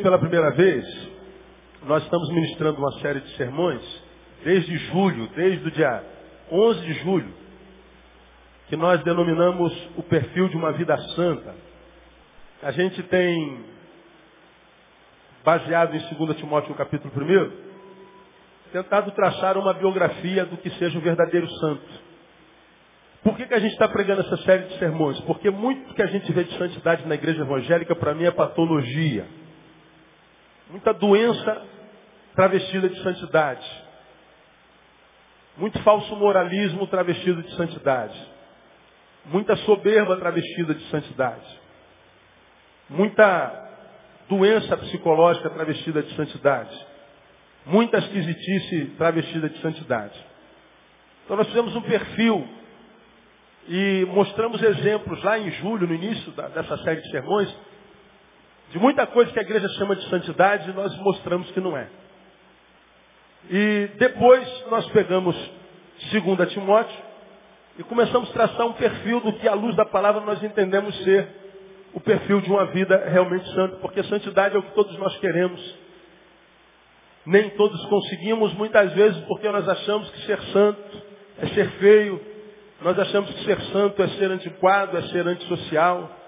Pela primeira vez, nós estamos ministrando uma série de sermões desde julho, desde o dia 11 de julho, que nós denominamos o perfil de uma vida santa. A gente tem, baseado em 2 Timóteo capítulo 1, tentado traçar uma biografia do que seja o verdadeiro santo. Por que, que a gente está pregando essa série de sermões? Porque muito que a gente vê de santidade na igreja evangélica, para mim, é patologia. Muita doença travestida de santidade. Muito falso moralismo travestido de santidade. Muita soberba travestida de santidade. Muita doença psicológica travestida de santidade. Muita esquisitice travestida de santidade. Então nós fizemos um perfil e mostramos exemplos lá em julho, no início dessa série de sermões, de muita coisa que a igreja chama de santidade, nós mostramos que não é. E depois nós pegamos 2 Timóteo e começamos a traçar um perfil do que, à luz da palavra, nós entendemos ser o perfil de uma vida realmente santa, porque santidade é o que todos nós queremos. Nem todos conseguimos, muitas vezes, porque nós achamos que ser santo é ser feio, nós achamos que ser santo é ser antiquado, é ser antissocial.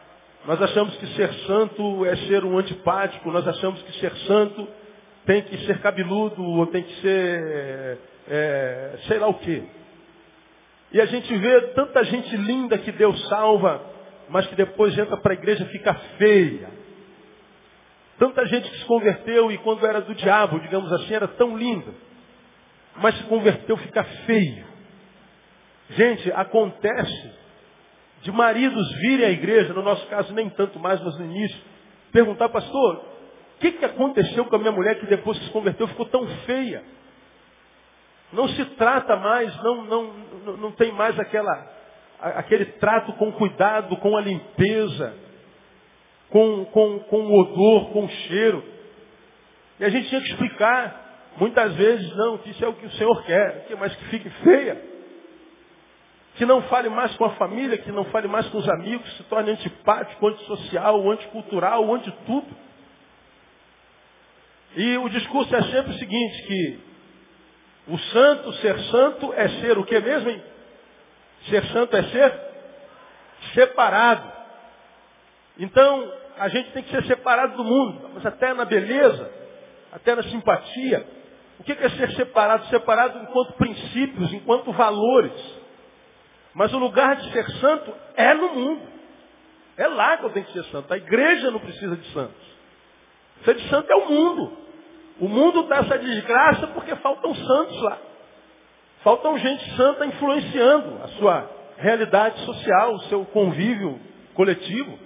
Nós achamos que ser santo é ser um antipático, nós achamos que ser santo tem que ser cabeludo, ou tem que ser é, sei lá o quê. E a gente vê tanta gente linda que Deus salva, mas que depois entra para a igreja e fica feia. Tanta gente que se converteu e quando era do diabo, digamos assim, era tão linda. Mas se converteu fica feio. Gente, acontece de maridos virem à igreja, no nosso caso nem tanto mais, mas no início, perguntar, pastor, o que, que aconteceu com a minha mulher que depois se converteu ficou tão feia? Não se trata mais, não, não, não tem mais aquela, aquele trato com cuidado, com a limpeza, com, com, com o odor, com o cheiro. E a gente tinha que explicar, muitas vezes, não, que isso é o que o Senhor quer, mas que fique feia que não fale mais com a família, que não fale mais com os amigos, se torne antipático, antissocial, anticultural, anti tudo. E o discurso é sempre o seguinte, que o santo, ser santo, é ser o que mesmo, hein? Ser santo é ser separado. Então, a gente tem que ser separado do mundo, mas até na beleza, até na simpatia. O que é ser separado? Separado enquanto princípios, enquanto valores. Mas o lugar de ser santo é no mundo. É lá que eu tenho que ser santo. A igreja não precisa de santos. Ser de santo é o mundo. O mundo está essa desgraça porque faltam santos lá. Faltam gente santa influenciando a sua realidade social, o seu convívio coletivo.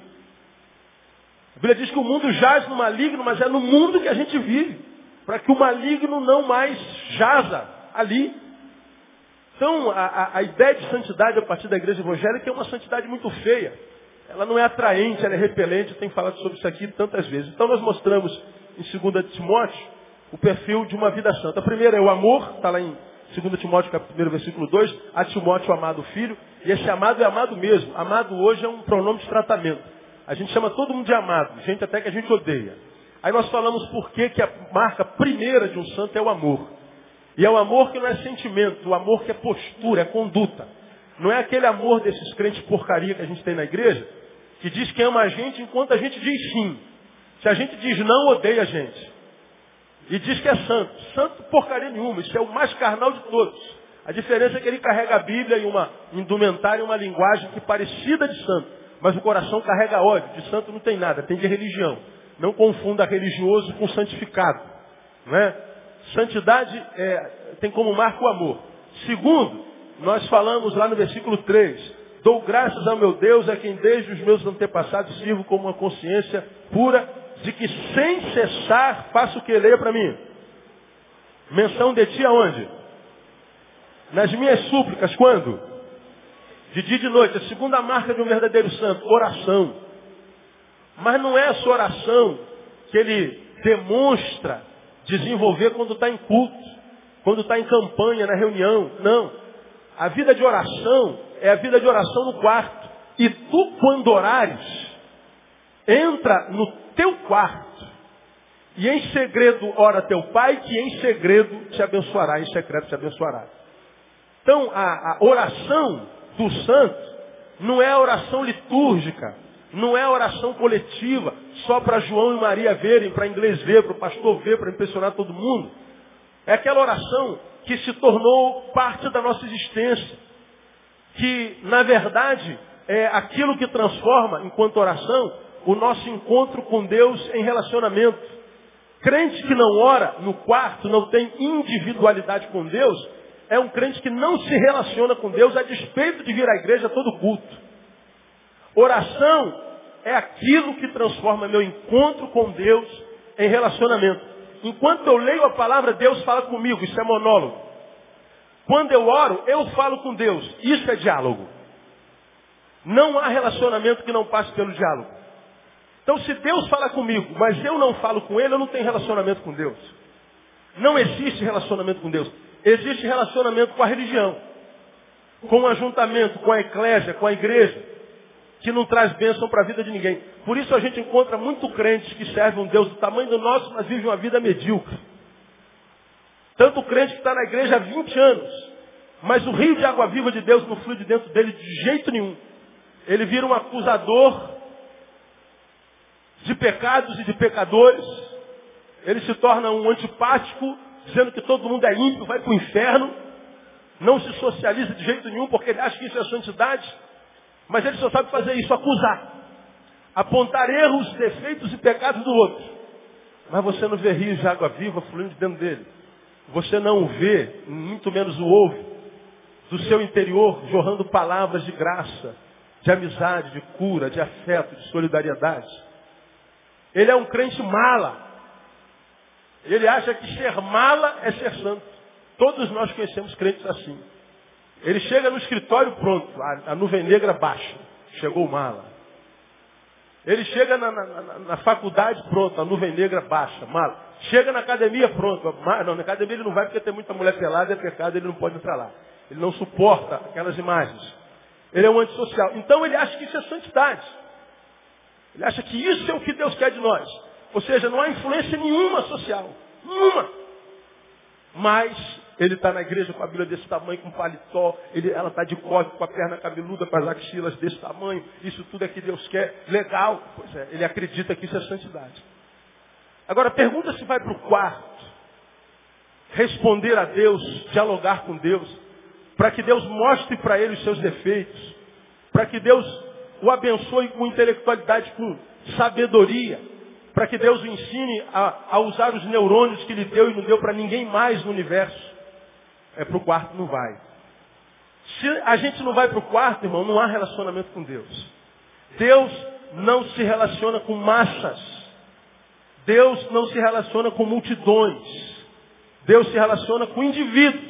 A Bíblia diz que o mundo jaz no maligno, mas é no mundo que a gente vive. Para que o maligno não mais jaza ali. Então, a, a, ideia de santidade a partir da igreja evangélica é uma santidade muito feia. Ela não é atraente, ela é repelente. Eu tenho falado sobre isso aqui tantas vezes. Então, nós mostramos em 2 Timóteo o perfil de uma vida santa. A primeira é o amor, está lá em 2 Timóteo, capítulo 1, versículo 2. A Timóteo, amado filho. E esse amado é amado mesmo. Amado hoje é um pronome de tratamento. A gente chama todo mundo de amado, gente até que a gente odeia. Aí nós falamos por que, que a marca primeira de um santo é o amor. E é o amor que não é sentimento, o amor que é postura, é conduta. Não é aquele amor desses crentes porcaria que a gente tem na igreja, que diz que ama a gente enquanto a gente diz sim. Se a gente diz não, odeia a gente. E diz que é santo. Santo porcaria nenhuma, isso é o mais carnal de todos. A diferença é que ele carrega a Bíblia e uma indumentária e uma linguagem que é parecida de santo. Mas o coração carrega ódio. De santo não tem nada, tem de religião. Não confunda religioso com santificado. Não é? Santidade é, tem como marco o amor. Segundo, nós falamos lá no versículo 3. Dou graças ao meu Deus, a quem desde os meus antepassados sirvo como uma consciência pura, de que sem cessar faço o que leia para mim. Menção de ti aonde? Nas minhas súplicas, quando? De dia e de noite. A segunda marca de um verdadeiro santo, oração. Mas não é a sua oração que ele demonstra desenvolver quando está em culto, quando está em campanha, na reunião. Não. A vida de oração é a vida de oração no quarto. E tu, quando orares, entra no teu quarto E em segredo ora teu pai, que em segredo te abençoará, em secreto te abençoará. Então, a, a oração do santo não é oração litúrgica, não é oração coletiva, só para João e Maria verem, para inglês ver, para o pastor ver, para impressionar todo mundo. É aquela oração que se tornou parte da nossa existência. Que, na verdade, é aquilo que transforma, enquanto oração, o nosso encontro com Deus em relacionamento. Crente que não ora no quarto, não tem individualidade com Deus, é um crente que não se relaciona com Deus a despeito de vir à igreja todo culto. Oração é aquilo que transforma meu encontro com Deus em relacionamento. Enquanto eu leio a palavra, Deus fala comigo, isso é monólogo. Quando eu oro, eu falo com Deus, isso é diálogo. Não há relacionamento que não passe pelo diálogo. Então, se Deus fala comigo, mas eu não falo com Ele, eu não tenho relacionamento com Deus. Não existe relacionamento com Deus. Existe relacionamento com a religião, com o ajuntamento, com a eclésia, com a igreja, que não traz bênção para a vida de ninguém. Por isso a gente encontra muito crentes que servem um Deus do tamanho do nosso, mas vivem uma vida medíocre. Tanto crente que está na igreja há 20 anos, mas o rio de água viva de Deus não flui de dentro dele de jeito nenhum. Ele vira um acusador de pecados e de pecadores. Ele se torna um antipático dizendo que todo mundo é ímpio, vai para o inferno, não se socializa de jeito nenhum, porque ele acha que isso é santidade, mas ele só sabe fazer isso, acusar, apontar erros, defeitos e pecados do outro. Mas você não vê rios de água viva fluindo de dentro dele. Você não vê, muito menos o ouve, do seu interior jorrando palavras de graça, de amizade, de cura, de afeto, de solidariedade. Ele é um crente mala. Ele acha que ser mala é ser santo. Todos nós conhecemos crentes assim. Ele chega no escritório pronto, a, a nuvem negra baixa. Chegou o mala. Ele chega na, na, na, na, faculdade pronto, a nuvem negra baixa, mala. Chega na academia pronto. Não, na academia ele não vai porque tem muita mulher pelada, é pecado, ele não pode entrar lá. Ele não suporta aquelas imagens. Ele é um antissocial. Então ele acha que isso é santidade. Ele acha que isso é o que Deus quer de nós. Ou seja, não há influência nenhuma social. Nenhuma. Mas ele está na igreja com a Bíblia desse tamanho, com paletó, ele, ela está de coque, com a perna cabeluda, com as axilas desse tamanho. Isso tudo é que Deus quer. Legal. Pois é, ele acredita que isso é santidade. Agora pergunta se vai para o quarto, responder a Deus, dialogar com Deus, para que Deus mostre para ele os seus defeitos, para que Deus o abençoe com intelectualidade, com sabedoria, para que Deus o ensine a, a, usar os neurônios que lhe deu e não deu para ninguém mais no universo. É para o quarto, não vai. Se a gente não vai para o quarto, irmão, não há relacionamento com Deus. Deus não se relaciona com massas. Deus não se relaciona com multidões. Deus se relaciona com indivíduos,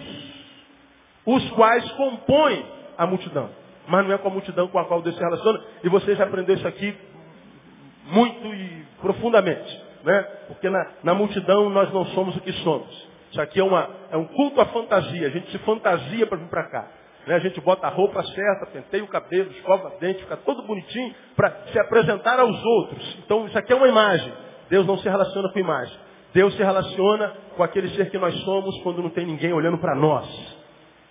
os quais compõem a multidão mas não é com a multidão com a qual Deus se relaciona. E você já aprendeu isso aqui muito e profundamente. Né? Porque na, na multidão nós não somos o que somos. Isso aqui é, uma, é um culto à fantasia. A gente se fantasia para vir para cá. Né? A gente bota a roupa certa, penteia o cabelo, escova o dente, fica todo bonitinho para se apresentar aos outros. Então isso aqui é uma imagem. Deus não se relaciona com imagem. Deus se relaciona com aquele ser que nós somos quando não tem ninguém olhando para nós.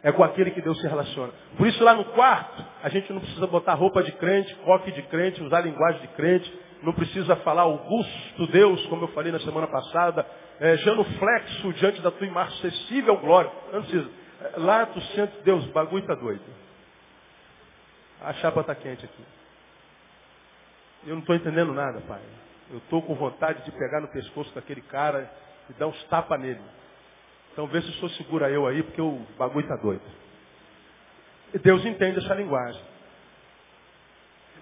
É com aquele que Deus se relaciona. Por isso lá no quarto, a gente não precisa botar roupa de crente, coque de crente, usar linguagem de crente, não precisa falar Augusto Deus, como eu falei na semana passada, é, genuflexo diante da tua imarcessível glória. Não precisa. É, lá tu sente, Deus, o bagulho está doido. A chapa está quente aqui. Eu não estou entendendo nada, pai. Eu estou com vontade de pegar no pescoço daquele cara e dar uns tapas nele. Então vê se o senhor segura eu aí, porque o bagulho está doido. E Deus entende essa linguagem.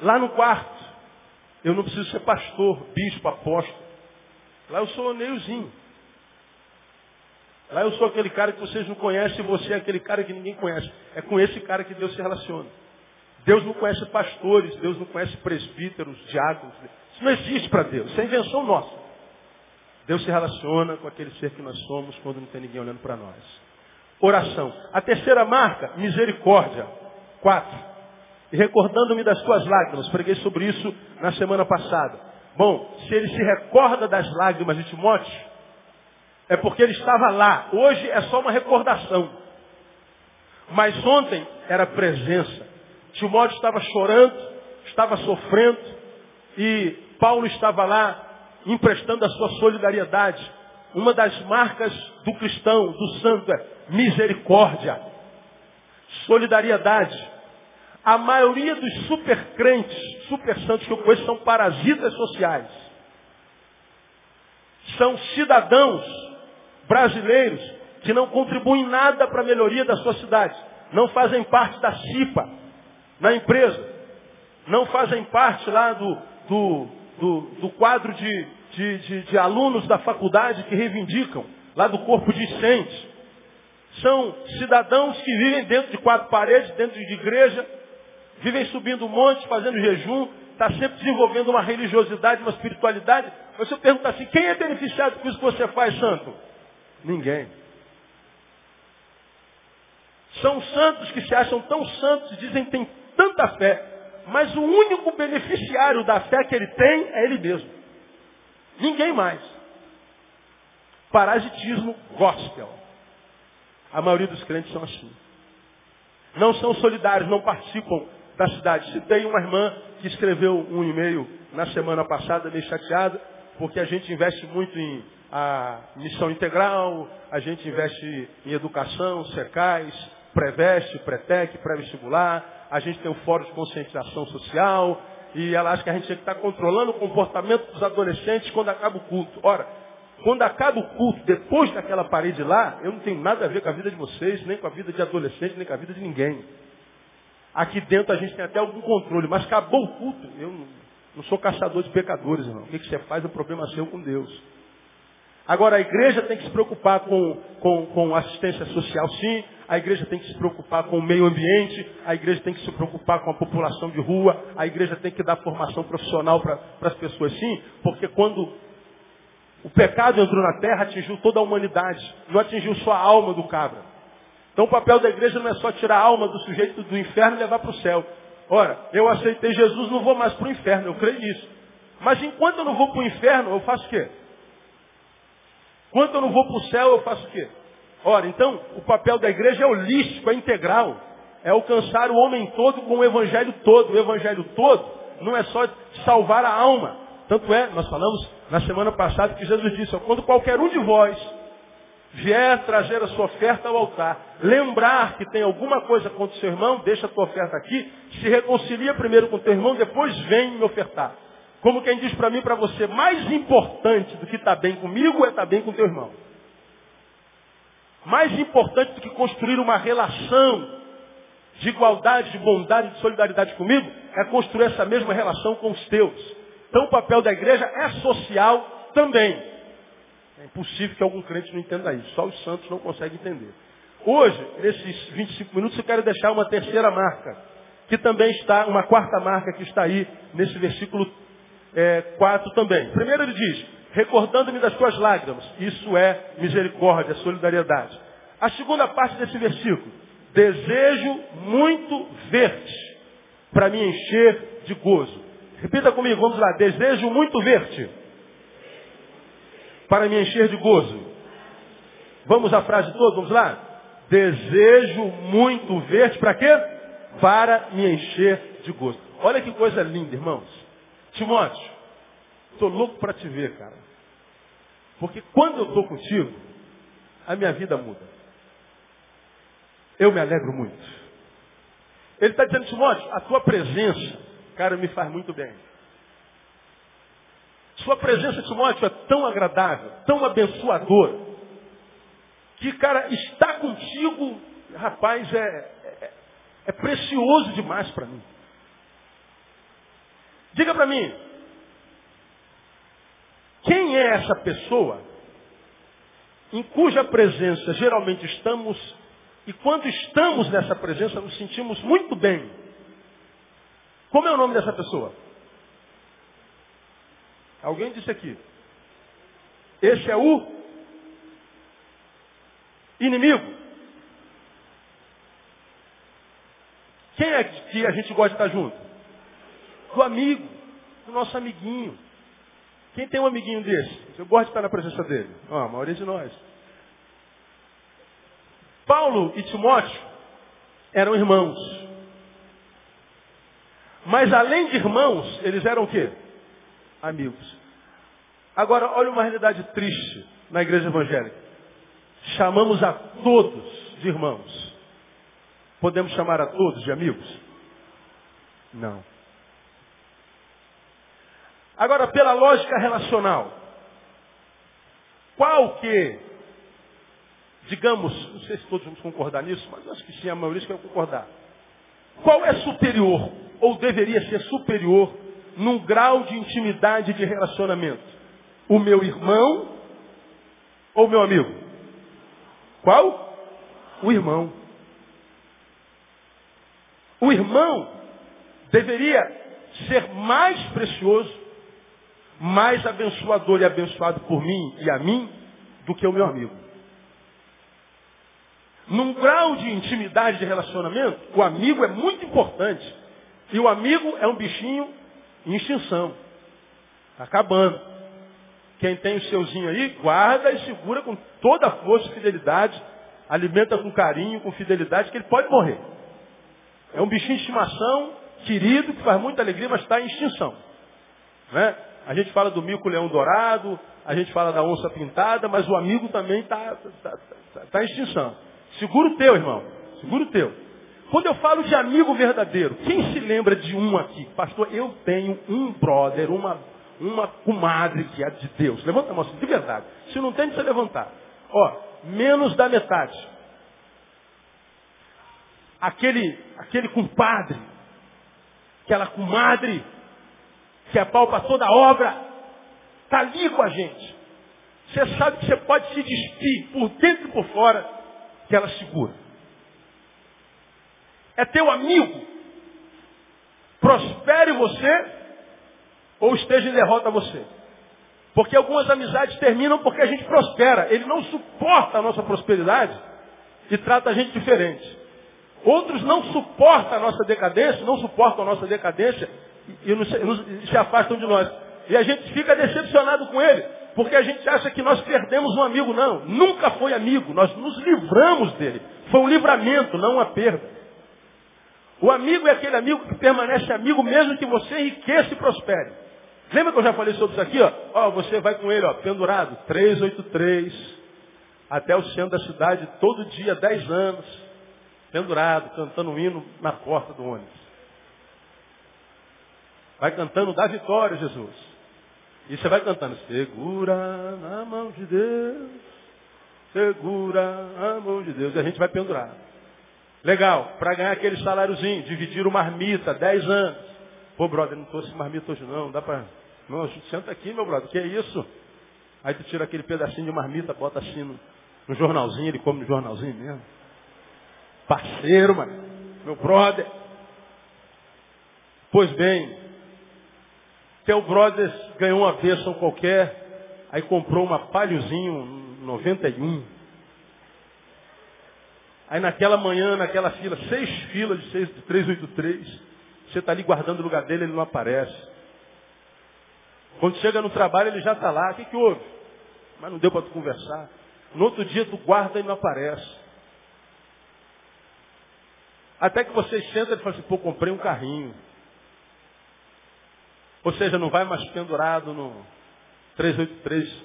Lá no quarto, eu não preciso ser pastor, bispo, apóstolo. Lá eu sou neiozinho. Lá eu sou aquele cara que vocês não conhecem e você é aquele cara que ninguém conhece. É com esse cara que Deus se relaciona. Deus não conhece pastores, Deus não conhece presbíteros, diáconos. Isso não existe para Deus, isso é invenção nossa. Deus se relaciona com aquele ser que nós somos quando não tem ninguém olhando para nós. Oração. A terceira marca, misericórdia. Quatro. E recordando-me das tuas lágrimas, preguei sobre isso na semana passada. Bom, se ele se recorda das lágrimas de Timóteo, é porque ele estava lá. Hoje é só uma recordação. Mas ontem era presença. Timóteo estava chorando, estava sofrendo, e Paulo estava lá emprestando a sua solidariedade. Uma das marcas do cristão, do santo, é misericórdia, solidariedade. A maioria dos supercrentes, super santos que eu conheço, são parasitas sociais. São cidadãos brasileiros que não contribuem nada para a melhoria da sua cidade. Não fazem parte da CIPA, na empresa. Não fazem parte lá do, do, do, do quadro de, de, de, de alunos da faculdade que reivindicam, lá do corpo discente. São cidadãos que vivem dentro de quatro paredes, dentro de igreja, vivem subindo montes, fazendo jejum, está sempre desenvolvendo uma religiosidade, uma espiritualidade. Você pergunta assim, quem é beneficiado com isso que você faz, santo? Ninguém. São santos que se acham tão santos e dizem que têm tanta fé, mas o único beneficiário da fé que ele tem é ele mesmo. Ninguém mais. Parasitismo gospel. A maioria dos crentes são assim. Não são solidários, não participam da cidade. Citei uma irmã que escreveu um e-mail na semana passada, meio chateada, porque a gente investe muito em a missão integral, a gente investe em educação, secais, pré-veste, pré-tec, pré-vestibular, a gente tem o fórum de conscientização social, e ela acha que a gente tem que estar controlando o comportamento dos adolescentes quando acaba o culto. Ora, quando acaba o culto, depois daquela parede lá, eu não tenho nada a ver com a vida de vocês, nem com a vida de adolescente, nem com a vida de ninguém. Aqui dentro a gente tem até algum controle, mas acabou o culto. Eu não, sou caçador de pecadores, irmão. O que você faz é um problema seu com Deus. Agora, a igreja tem que se preocupar com, com, com assistência social, sim. A igreja tem que se preocupar com o meio ambiente. A igreja tem que se preocupar com a população de rua. A igreja tem que dar formação profissional para as pessoas, sim. Porque quando o pecado entrou na terra, atingiu toda a humanidade. Não atingiu só a alma do cabra. Então o papel da igreja não é só tirar a alma do sujeito do inferno e levar para o céu. Ora, eu aceitei Jesus, não vou mais para o inferno, eu creio nisso. Mas enquanto eu não vou para o inferno, eu faço o quê? Enquanto eu não vou para o céu, eu faço o quê? Ora, então, o papel da igreja é holístico, é integral. É alcançar o homem todo com o evangelho todo. O evangelho todo não é só salvar a alma. Tanto é, nós falamos na semana passada que Jesus disse, quando qualquer um de vós vier trazer a sua oferta ao altar, lembrar que tem alguma coisa contra o seu irmão, deixa a tua oferta aqui, se reconcilia primeiro com o teu irmão, depois vem me ofertar. Como quem diz para mim para você, mais importante do que estar tá bem comigo é estar tá bem com o teu irmão. Mais importante do que construir uma relação de igualdade, de bondade, de solidariedade comigo, é construir essa mesma relação com os teus. Então o papel da igreja é social também. É impossível que algum crente não entenda isso. Só os santos não conseguem entender. Hoje, nesses 25 minutos, eu quero deixar uma terceira marca, que também está, uma quarta marca que está aí nesse versículo é, 4 também. Primeiro ele diz, recordando-me das tuas lágrimas. Isso é misericórdia, solidariedade. A segunda parte desse versículo, desejo muito ver-te, para me encher de gozo. Repita comigo, vamos lá, desejo muito ver-te para me encher de gozo. Vamos à frase toda, vamos lá? Desejo muito ver-te para quê? Para me encher de gozo. Olha que coisa linda, irmãos. Timóteo, estou louco para te ver, cara. Porque quando eu estou contigo, a minha vida muda. Eu me alegro muito. Ele está dizendo, Timóteo, a tua presença, cara, me faz muito bem. Sua presença, Timóteo, é tão agradável, tão abençoadora, que, cara, estar contigo, rapaz, é, é, é precioso demais para mim. Diga para mim, quem é essa pessoa em cuja presença geralmente estamos, e quando estamos nessa presença nos sentimos muito bem? Como é o nome dessa pessoa? Alguém disse aqui. Esse é o inimigo. Quem é que a gente gosta de estar junto? Do amigo, do nosso amiguinho. Quem tem um amiguinho desse? Eu gosto de estar na presença dele. Ó, a maioria de nós. Paulo e Timóteo eram irmãos. Mas além de irmãos, eles eram o quê? Amigos. Agora, olha uma realidade triste na igreja evangélica. Chamamos a todos de irmãos. Podemos chamar a todos de amigos? Não. Agora, pela lógica relacional, qual que, digamos, não sei se todos vamos concordar nisso, mas acho que sim, a maioria vai concordar. Qual é superior, ou deveria ser superior, num grau de intimidade de relacionamento? O meu irmão ou o meu amigo? Qual? O irmão. O irmão deveria ser mais precioso mais abençoador e abençoado por mim e a mim do que o meu amigo. Num grau de intimidade de relacionamento, o amigo é muito importante. E o amigo é um bichinho em extinção. Está acabando. Quem tem o seuzinho aí, guarda e segura com toda a força e fidelidade. Alimenta com carinho, com fidelidade, que ele pode morrer. É um bichinho de estimação, querido, que faz muita alegria, mas está em extinção. Né? A gente fala do mico-leão dourado, a gente fala da onça pintada, mas o amigo também está tá, tá, tá em extinção. Segura o teu, irmão. Segura o teu. Quando eu falo de amigo verdadeiro, quem se lembra de um aqui? Pastor, eu tenho um brother, uma, uma comadre que é de Deus. Levanta a mão de verdade. Se não tem, precisa levantar. Ó, menos da metade. Aquele, aquele compadre, aquela comadre que apalpa toda a obra, está ali com a gente. Você sabe que você pode se despir por dentro e por fora, que ela segura. É teu amigo. Prospere você ou esteja em derrota você. Porque algumas amizades terminam porque a gente prospera. Ele não suporta a nossa prosperidade e trata a gente diferente. Outros não suportam a nossa decadência, não suportam a nossa decadência e, nos, nos, se afastam de nós. E a gente fica decepcionado com ele, porque a gente acha que nós perdemos um amigo. Não, nunca foi amigo, nós nos livramos dele. Foi um livramento, não uma perda. O amigo é aquele amigo que permanece amigo mesmo que você enriqueça e prospere. Lembra que eu já falei sobre isso aqui? Ó, ó você vai com ele, ó, pendurado, 383, até o centro da cidade, todo dia, 10 anos, pendurado, cantando um hino na porta do ônibus. Vai cantando da vitória, Jesus. E você vai cantando, segura na mão de Deus, segura na mão de Deus. E a gente vai pendurar. Legal, para ganhar aquele saláriozinho, dividir o marmita, 10 anos. Pô, brother, não trouxe marmita hoje não, dá para... Não, senta aqui, meu brother, que é isso? Aí tu tira aquele pedacinho de marmita, bota assim no, no jornalzinho, ele come no jornalzinho mesmo. Parceiro, mano, meu brother. Pois bem, teu brother ganhou uma bênção qualquer, aí comprou uma palhozinho 91. Aí naquela manhã, naquela fila, seis filas de, seis, de 383, você está ali guardando o lugar dele, ele não aparece. Quando chega no trabalho, ele já está lá. O que, que houve? Mas não deu para tu conversar. No outro dia, tu guarda e não aparece. Até que você senta e fala assim, pô, comprei um carrinho. Ou seja, não vai mais pendurado no 383.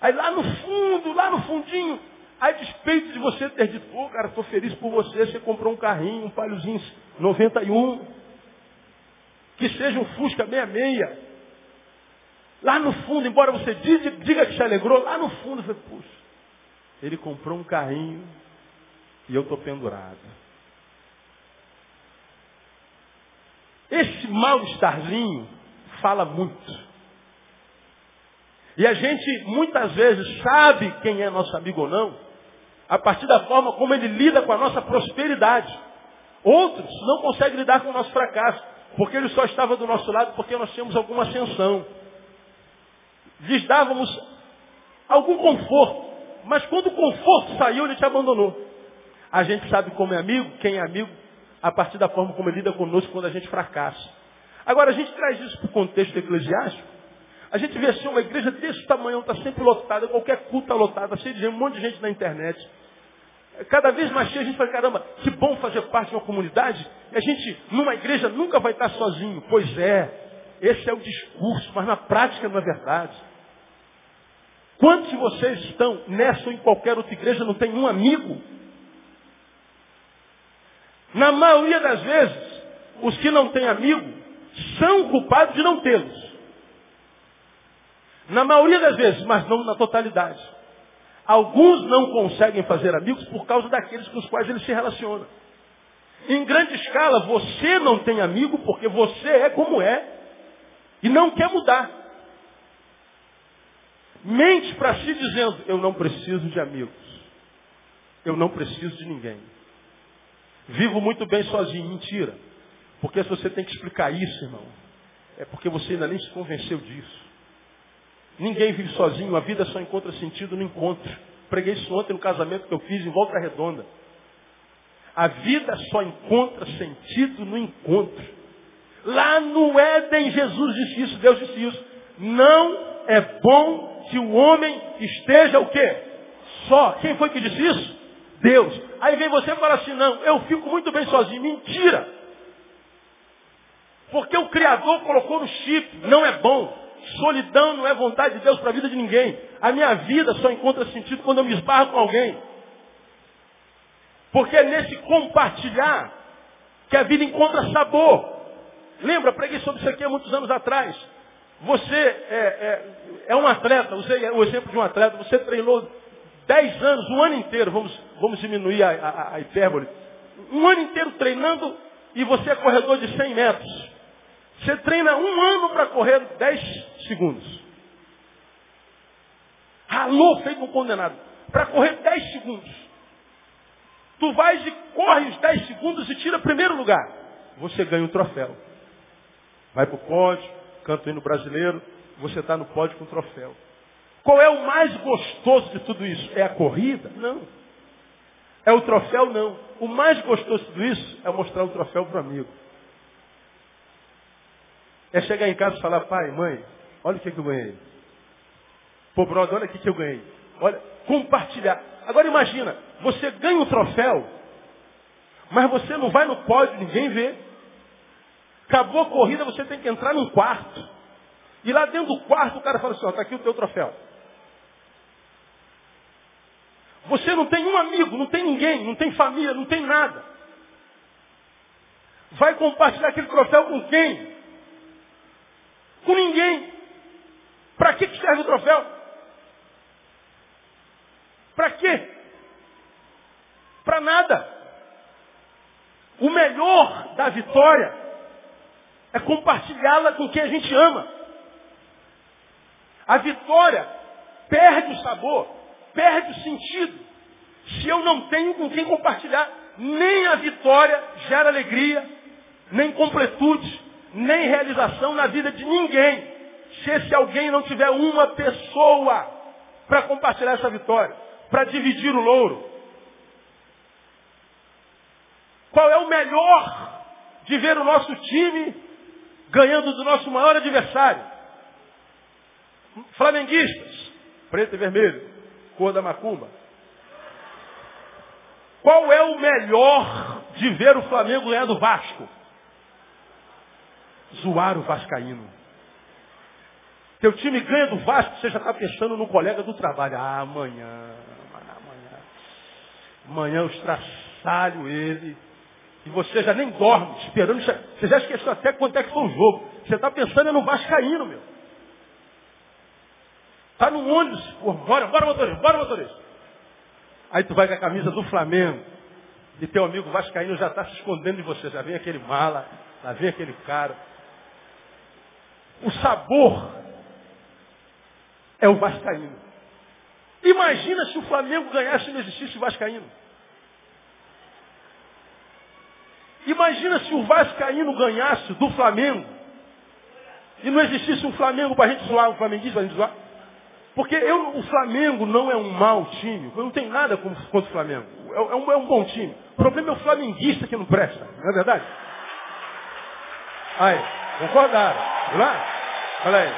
Aí lá no fundo, lá no fundinho, a despeito de você ter dito, pô, cara, estou feliz por você, você comprou um carrinho, um palhozinho 91, que seja um Fusca 66. Lá no fundo, embora você diga, diga que se alegrou, lá no fundo você, puxa, ele comprou um carrinho e eu estou pendurado. Esse mal-estarzinho fala muito. E a gente muitas vezes sabe quem é nosso amigo ou não, a partir da forma como ele lida com a nossa prosperidade. Outros não conseguem lidar com o nosso fracasso, porque ele só estava do nosso lado porque nós tínhamos alguma ascensão. Lhes dávamos algum conforto, mas quando o conforto saiu, ele te abandonou. A gente sabe como é amigo, quem é amigo, a partir da forma como ele lida conosco quando a gente fracassa. Agora, a gente traz isso para o contexto eclesiástico, A gente vê assim uma igreja desse tamanho, está sempre lotada, qualquer culto está lotada, cheio de gente, um monte de gente na internet. Cada vez mais cheio, a gente fala, caramba, que bom fazer parte de uma comunidade. E a gente, numa igreja, nunca vai estar sozinho. Pois é, esse é o discurso, mas na prática não é verdade. Quantos de vocês estão nessa ou em qualquer outra igreja não tem um amigo? Na maioria das vezes, os que não têm amigo são culpados de não tê-los. Na maioria das vezes, mas não na totalidade. Alguns não conseguem fazer amigos por causa daqueles com os quais eles se relacionam. Em grande escala, você não tem amigo porque você é como é e não quer mudar. Mente para si dizendo, eu não preciso de amigos. Eu não preciso de ninguém. Vivo muito bem sozinho. Mentira. Porque se você tem que explicar isso, irmão, é porque você ainda nem se convenceu disso. Ninguém vive sozinho, a vida só encontra sentido no encontro. Preguei isso ontem no casamento que eu fiz em Volta Redonda. A vida só encontra sentido no encontro. Lá no Éden, Jesus disse isso, Deus disse isso. Não é bom que o homem esteja o quê? Só. Quem foi que disse isso? Deus. Aí vem você e fala assim, não, eu fico muito bem sozinho. Mentira! Porque o Criador colocou no chip, não é bom. Solidão não é vontade de Deus para a vida de ninguém. A minha vida só encontra sentido quando eu me esbarro com alguém. Porque é nesse compartilhar que a vida encontra sabor. Lembra, preguei sobre isso aqui há muitos anos atrás. Você é, é, é um atleta, usei o exemplo de um atleta, você treinou 10 anos, um ano inteiro, vamos, vamos diminuir a, a, a hipérbole, um ano inteiro treinando e você é corredor de 100 metros. Você treina um ano para correr 10 segundos. Ralou feito um condenado. Para correr 10 segundos. Tu vais e corre os 10 segundos e tira primeiro lugar. Você ganha um troféu. Vai para o pódio, canta o hino brasileiro, você está no pódio com o troféu. Qual é o mais gostoso de tudo isso? É a corrida? Não. É o troféu? Não. O mais gostoso de tudo isso é mostrar o troféu para o amigo. É chegar em casa e falar, pai, mãe, olha o que, que eu ganhei. Pô, brother, olha o que, que eu ganhei. Olha, compartilhar. Agora imagina, você ganha um troféu, mas você não vai no pódio, ninguém vê. Acabou a corrida, você tem que entrar num quarto. E lá dentro do quarto o cara fala assim, ó, tá aqui o teu troféu. Você não tem um amigo, não tem ninguém, não tem família, não tem nada. Vai compartilhar aquele troféu com quem? Com ninguém. Para que serve o troféu? Para quê? Para nada. O melhor da vitória é compartilhá-la com quem a gente ama. A vitória perde o sabor, perde o sentido. Se eu não tenho com quem compartilhar, nem a vitória gera alegria, nem completude, nem realização na vida de ninguém. Se esse alguém não tiver uma pessoa para compartilhar essa vitória, para dividir o louro. Qual é o melhor de ver o nosso time ganhando do nosso maior adversário? Flamenguistas, preto e vermelho, cor da macumba. Qual é o melhor de ver o Flamengo ganhar do Vasco? zoar o vascaíno. Teu time ganha do Vasco, você já está pensando no colega do trabalho. Ah, amanhã, amanhã. Amanhã eu estraçalho ele. E você já nem dorme, esperando. Você já esqueceu até quanto é que foi o jogo. Você está pensando no Vascaíno, meu. Está no ônibus. Pô, bora, bora, motorista, bora, motorista. Aí tu vai com a camisa do Flamengo. E teu amigo Vascaíno já está se escondendo de você. Já vem aquele mala, já vem aquele cara. O sabor é o Vascaíno. Imagina se o Flamengo ganhasse e não existisse o Vascaíno. Imagina se o Vascaíno ganhasse do Flamengo e não existisse um Flamengo para a gente zoar, um flamenguista para a gente zoar. Porque eu, o Flamengo não é um mau time. Eu não tenho nada contra o Flamengo. É, é, um, é um bom time. O problema é o flamenguista que não presta. Não é verdade? Aí. Concordaram? Não é? Olha aí.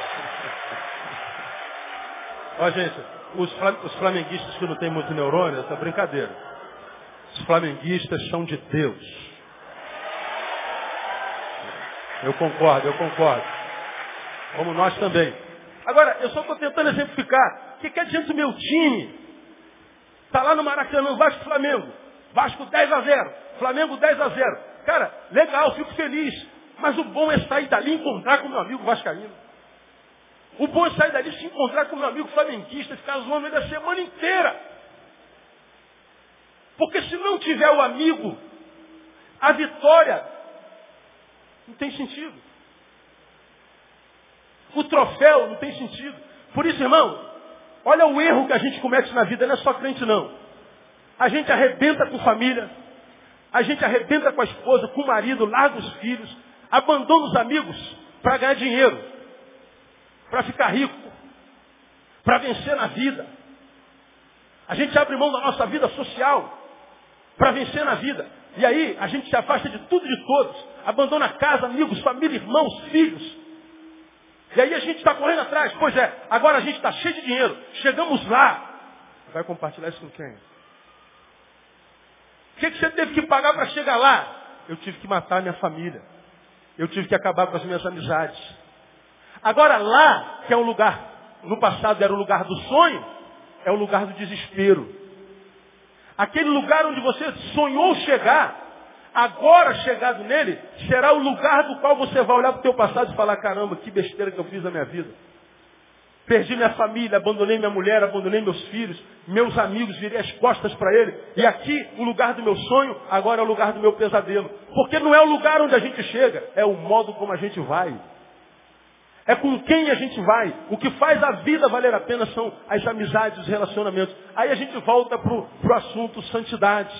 Ó, gente, os, os flamenguistas que não têm muito neurônio, essa brincadeira. Os flamenguistas são de Deus. Eu concordo, eu concordo. Como nós também. Agora, eu só estou tentando exemplificar. O que, que adianta o meu time? Está lá no Maracanã, Vasco Flamengo. Vasco 10 a 0. Flamengo 10 a 0. Cara, legal, fico feliz. Mas o bom é sair dali e encontrar com meu amigo Vascaíno. O bom é sair dali se encontrar com meu amigo flamenguista e ficar zoando ele a semana inteira. Porque se não tiver o amigo, a vitória não tem sentido. O troféu não tem sentido. Por isso, irmão, olha o erro que a gente comete na vida, não é só crente não. A gente arrebenta com família, a gente arrebenta com a esposa, com o marido, larga os filhos, abandona os amigos para ganhar dinheiro, para ficar rico, para vencer na vida. A gente abre mão da nossa vida social para vencer na vida. E aí a gente se afasta de tudo e de todos. Abandona casa, amigos, família, irmãos, filhos. E aí a gente está correndo atrás. Pois é, agora a gente está cheio de dinheiro. Chegamos lá. Vai compartilhar isso com quem? O que, que você teve que pagar para chegar lá? Eu tive que matar a minha família. Eu tive que acabar com as minhas amizades. Agora lá, que é um lugar, no passado era o lugar do sonho, é o lugar do desespero. Aquele lugar onde você sonhou chegar, agora chegado nele, será o lugar do qual você vai olhar para o teu passado e falar, caramba, que besteira que eu fiz na minha vida. Perdi minha família, abandonei minha mulher, abandonei meus filhos, meus amigos, virei as costas para ele. E aqui, o lugar do meu sonho, agora é o lugar do meu pesadelo. Porque não é o lugar onde a gente chega, é o modo como a gente vai. É com quem a gente vai. O que faz a vida valer a pena são as amizades, os relacionamentos. Aí a gente volta para o assunto santidade.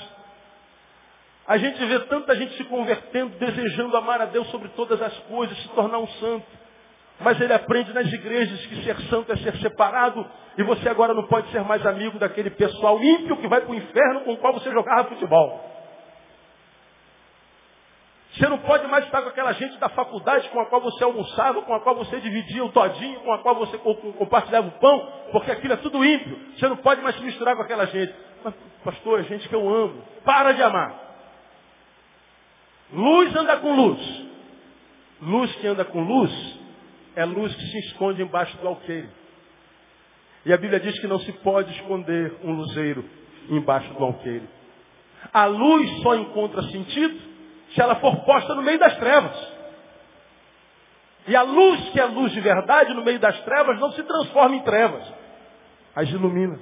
A gente vê tanta gente se convertendo, desejando amar a Deus sobre todas as coisas, se tornar um santo. Mas ele aprende nas igrejas que ser santo é ser separado e você agora não pode ser mais amigo daquele pessoal ímpio que vai para o inferno com o qual você jogava futebol. Você não pode mais estar com aquela gente da faculdade com a qual você almoçava, com a qual você dividia o todinho, com a qual você compartilhava o pão, porque aquilo é tudo ímpio. Você não pode mais se misturar com aquela gente. Mas, pastor, é gente que eu amo. Para de amar. Luz anda com luz. Luz que anda com luz é luz que se esconde embaixo do alqueire. E a Bíblia diz que não se pode esconder um luzeiro embaixo do alqueire. A luz só encontra sentido se ela for posta no meio das trevas. E a luz, que é luz de verdade, no meio das trevas, não se transforma em trevas, as ilumina.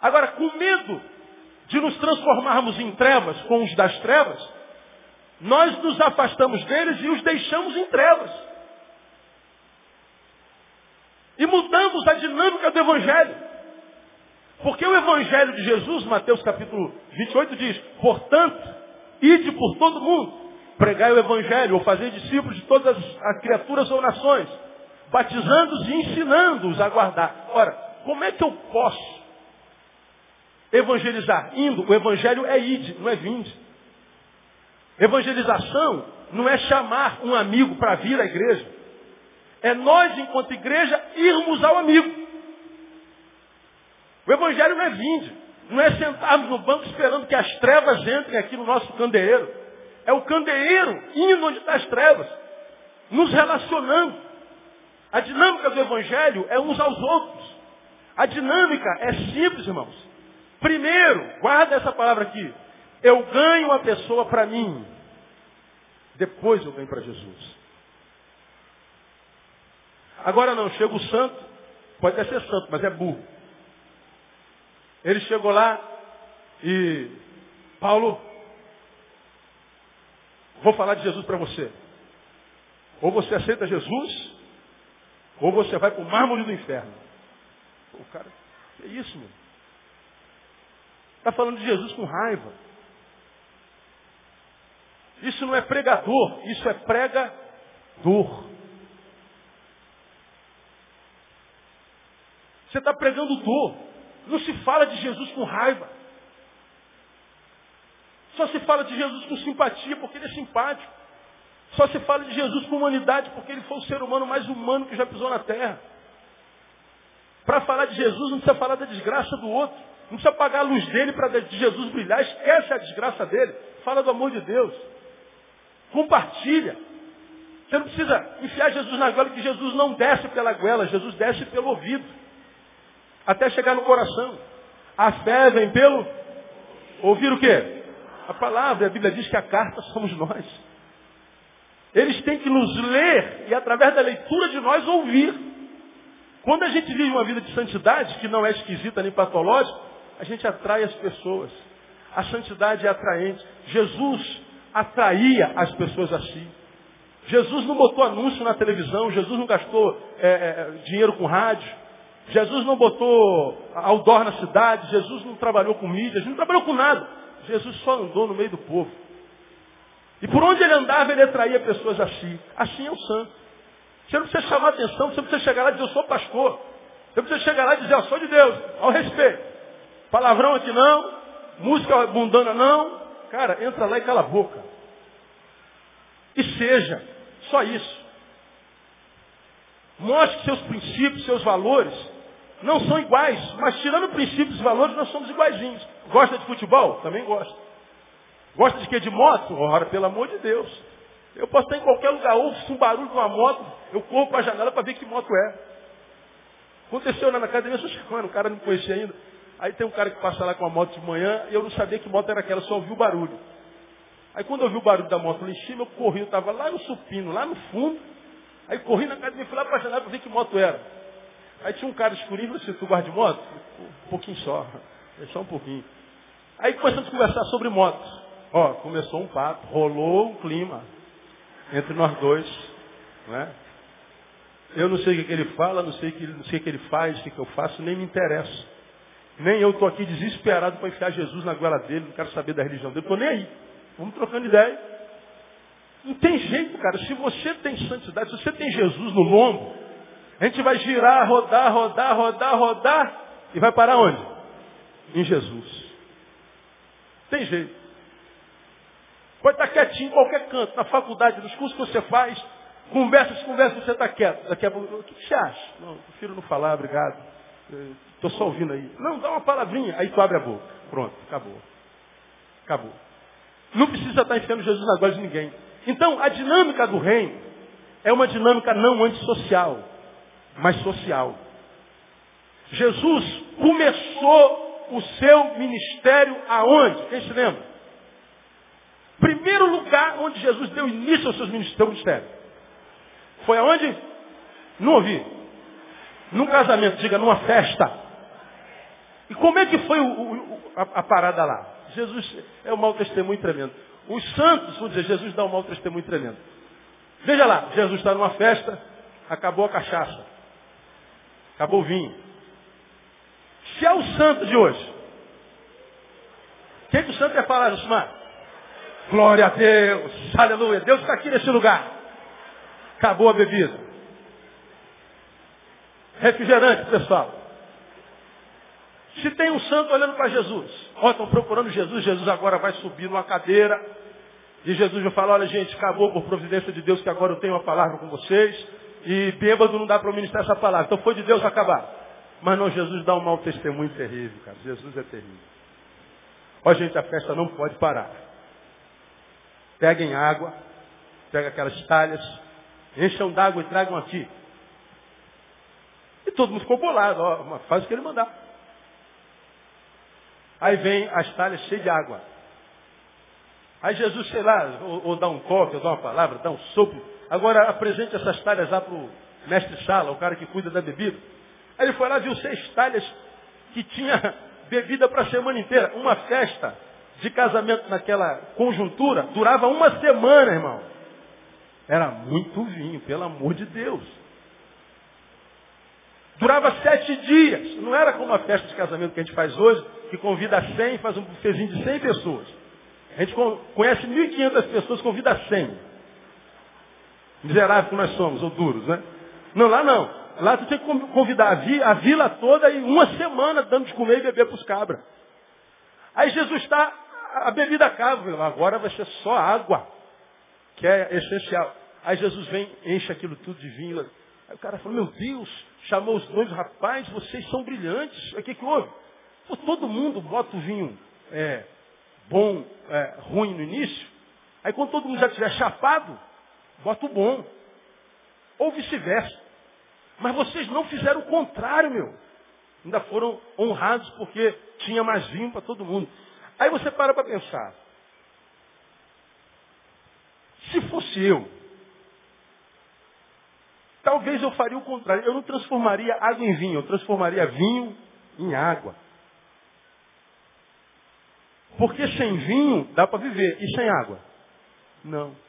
Agora, com medo de nos transformarmos em trevas com os das trevas, nós nos afastamos deles e os deixamos em trevas. E mudamos a dinâmica do Evangelho. Porque o Evangelho de Jesus, Mateus capítulo 28, diz, portanto, ide por todo mundo, pregai o Evangelho, ou fazer discípulos de todas as criaturas ou nações, batizando-os e ensinando-os a guardar. Ora, como é que eu posso evangelizar? Indo, o Evangelho é ide, não é vinde. Evangelização não é chamar um amigo para vir à igreja. É nós, enquanto igreja, irmos ao amigo. O evangelho não é vinde. Não é sentarmos no banco esperando que as trevas entrem aqui no nosso candeeiro. É o candeeiro indo onde está as trevas. Nos relacionando. A dinâmica do evangelho é uns aos outros. A dinâmica é simples, irmãos. Primeiro, guarda essa palavra aqui. Eu ganho a pessoa para mim. Depois eu ganho para Jesus. Agora não, chega o santo, pode até ser santo, mas é burro. Ele chegou lá e, Paulo, vou falar de Jesus para você. Ou você aceita Jesus, ou você vai para o mármore do inferno. O cara, que é isso, meu? Está falando de Jesus com raiva. Isso não é pregador, isso é pregador. Você está pregando dor. Não se fala de Jesus com raiva. Só se fala de Jesus com simpatia, porque ele é simpático. Só se fala de Jesus com humanidade porque ele foi o ser humano mais humano que já pisou na terra. Para falar de Jesus não precisa falar da desgraça do outro. Não precisa apagar a luz dele para de Jesus brilhar. Esquece a desgraça dele. Fala do amor de Deus. Compartilha. Você não precisa enfiar Jesus na goela, que Jesus não desce pela goela, Jesus desce pelo ouvido. Até chegar no coração. A fé vem pelo ouvir o quê? A palavra. A Bíblia diz que a carta somos nós. Eles têm que nos ler e através da leitura de nós ouvir. Quando a gente vive uma vida de santidade, que não é esquisita nem patológica, a gente atrai as pessoas. A santidade é atraente. Jesus atraía as pessoas a si. Jesus não botou anúncio na televisão, Jesus não gastou é, é, dinheiro com rádio, Jesus não botou outdoor na cidade, Jesus não trabalhou com mídias, não trabalhou com nada. Jesus só andou no meio do povo. E por onde ele andava, ele atraía pessoas a si. Assim é o santo. Você não precisa chamar atenção, você precisa chegar lá e dizer, eu sou pastor. Você precisa chegar lá e dizer, eu sou de Deus, ao respeito. Palavrão aqui não, música mundana não. Cara, entra lá e cala a boca. E seja, só isso. Mostre seus princípios, seus valores não são iguais, mas tirando princípios e valores, nós somos iguaizinhos. Gosta de futebol? Também gosta. Gosta de quê? De moto? Ora, pelo amor de Deus. Eu posso estar em qualquer lugar, ouço um barulho de uma moto, eu corro para a janela para ver que moto é. Aconteceu lá na academia essa semana, o cara não conhecia ainda. Aí tem um cara que passa lá com a moto de manhã e eu não sabia que moto era aquela, só ouvi o barulho. Aí quando eu vi o barulho da moto lá em cima, eu corri, eu estava lá no supino, lá no fundo. Aí corri na academia, fui lá para a janela para ver que moto era. Aí tinha um cara escurinho, você, tu guarda de moto? Um pouquinho só, é só um pouquinho. Aí começamos a conversar sobre motos. Ó, começou um papo, rolou um clima entre nós dois. Né? Eu não sei o que, ele fala, não sei, que, não sei o que ele faz, o que, que eu faço, nem me interessa. Nem eu estou aqui desesperado para enfiar Jesus na goela dele, não quero saber da religião dele, estou nem aí. Vamos trocando ideia. Não tem jeito, cara. Se você tem santidade, se você tem Jesus no lombo, a gente vai girar, rodar, rodar, rodar, rodar, e vai parar onde? Em Jesus. Tem jeito. Pode estar quietinho em qualquer canto, na faculdade, nos cursos que você faz, conversa, se conversa, você está quieto. Daqui a pouco, o que você acha? Não, prefiro não falar, obrigado. Estou só ouvindo aí. Não, dá uma palavrinha. Aí tu abre a boca. Pronto, acabou. Acabou. Não precisa estar enfiando Jesus na goela de ninguém. Então, a dinâmica do reino é uma dinâmica não antissocial, mas social. Jesus começou o seu ministério aonde? Quem se lembra? Primeiro lugar onde Jesus deu início ao seu ministério. Foi aonde? Não ouvi. Num casamento, diga, numa festa. E como é que foi o, o, a, a, parada lá? Jesus é um mau testemunho tremendo. Os santos, vamos dizer, Jesus dá um mau testemunho tremendo. Veja lá, Jesus está numa festa, acabou a cachaça. Acabou o vinho. Se é o santo de hoje, o que, que o santo ia falar, Josimar? Glória a Deus, aleluia. Deus está aqui nesse lugar. Acabou a bebida. Refrigerante, pessoal. Se tem um santo olhando para Jesus, ó, estão procurando Jesus, Jesus agora vai subir numa cadeira. E Jesus vai falar, olha gente, acabou por providência de Deus que agora eu tenho uma palavra com vocês. E bêbado não dá para ministrar essa palavra. Então foi de Deus acabar. Mas não, Jesus dá um mau testemunho terrível, cara. Jesus é terrível. Ó gente, a festa não pode parar. Peguem água, pega aquelas talhas, encham d'água e tragam aqui. E todo mundo ficou bolado, ó, faz o que ele mandar. Aí vem as talhas cheias de água. Aí Jesus, sei lá, ou, ou dá um toque, ou dá uma palavra, dá um sopro. Agora apresente essas talhas lá para o mestre Sala, o cara que cuida da bebida. Aí ele foi lá, viu seis talhas que tinha bebida para a semana inteira. Uma festa de casamento naquela conjuntura durava uma semana, irmão. Era muito vinho, pelo amor de Deus. Durava sete dias. Não era como a festa de casamento que a gente faz hoje, que convida 100 faz um bufezinho de 100 pessoas. A gente conhece 1.500 pessoas, convida 100. Miserável que nós somos, ou duros, né? Não, lá não. Lá tu tem que convidar a, vila toda e uma semana dando de comer e beber para os cabras. Aí Jesus está a bebida acaba. Agora vai ser só água. que é essencial. Aí Jesus vem, enche aquilo tudo de vinho. Aí o cara fala, meu Deus, chamou os dois, rapaz, vocês são brilhantes. O que, que houve? Pô, todo mundo bota o vinho é, bom, é, ruim no início. Aí quando todo mundo já estiver chapado, bota o bom. Ou vice-versa. Mas vocês não fizeram o contrário, meu. Ainda foram honrados porque tinha mais vinho para todo mundo. Aí você para para pensar. Se fosse eu, talvez eu faria o contrário. Eu não transformaria água em vinho, eu transformaria vinho em água. Porque sem vinho dá para viver. E sem água? Não.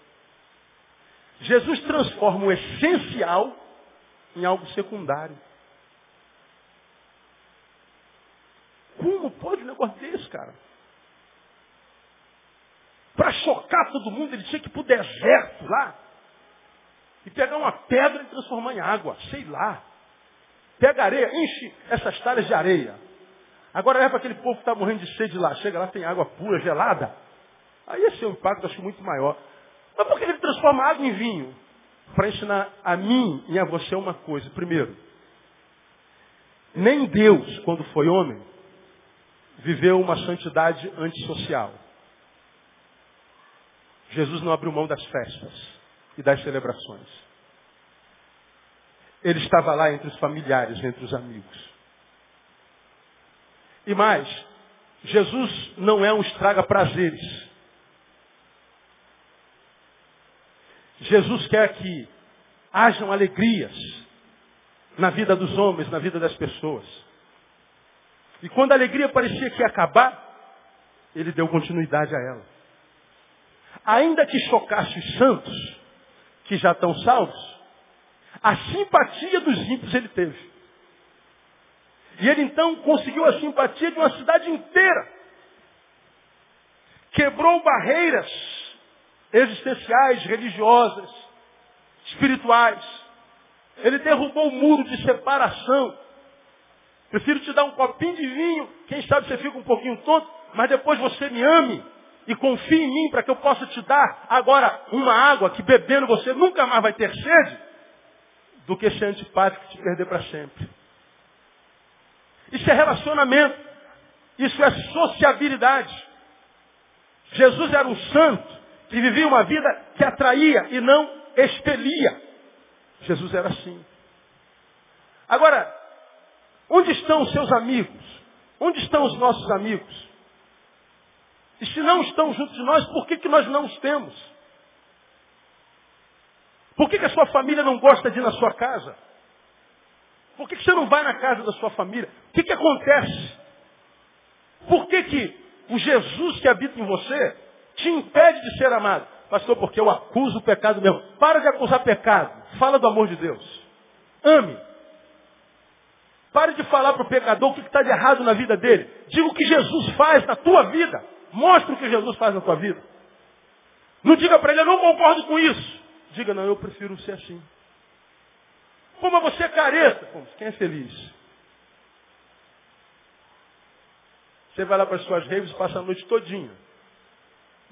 Jesus transforma o essencial em algo secundário. Como pode um negócio desse, cara? Para chocar todo mundo, ele tinha que ir para o deserto lá. E pegar uma pedra e transformar em água. Sei lá. Pega areia, enche essas talhas de areia. Agora para aquele povo que está morrendo de sede lá. Chega lá, tem água pura, gelada. Aí esse é um impacto, acho muito maior. Mas por que ele transforma água em vinho? Para ensinar a mim e a você uma coisa. Primeiro, nem Deus, quando foi homem, viveu uma santidade antissocial. Jesus não abriu mão das festas e das celebrações. Ele estava lá entre os familiares, entre os amigos. E mais, Jesus não é um estraga-prazeres. Jesus quer que hajam alegrias na vida dos homens, na vida das pessoas. E quando a alegria parecia que ia acabar, ele deu continuidade a ela. Ainda que chocasse os santos, que já estão salvos, a simpatia dos ímpios ele teve. E ele então conseguiu a simpatia de uma cidade inteira. Quebrou barreiras existenciais, religiosas, espirituais. Ele derrubou o muro de separação. Prefiro te dar um copinho de vinho, quem sabe você fica um pouquinho tonto, mas depois você me ame e confie em mim para que eu possa te dar agora uma água que bebendo você nunca mais vai ter sede, do que ser antipático te perder para sempre. Isso é relacionamento. Isso é sociabilidade. Jesus era um santo que vivia uma vida que atraía e não expelia. Jesus era assim. Agora, onde estão os seus amigos? Onde estão os nossos amigos? E se não estão junto de nós, por que, que nós não os temos? Por que, que a sua família não gosta de ir na sua casa? Por que, que você não vai na casa da sua família? O que, que acontece? Por que, que o Jesus que habita em você te impede de ser amado? Pastor, porque eu acuso o pecado meu. Para de acusar pecado. Fala do amor de Deus. Ame. Pare de falar para o pecador o que está de errado na vida dele. Diga o que Jesus faz na tua vida. Mostre o que Jesus faz na tua vida. Não diga para ele, eu não concordo com isso. Diga, não, eu prefiro ser assim. Como você é careta. Quem é feliz? Você vai lá para as suas redes e passa a noite todinha.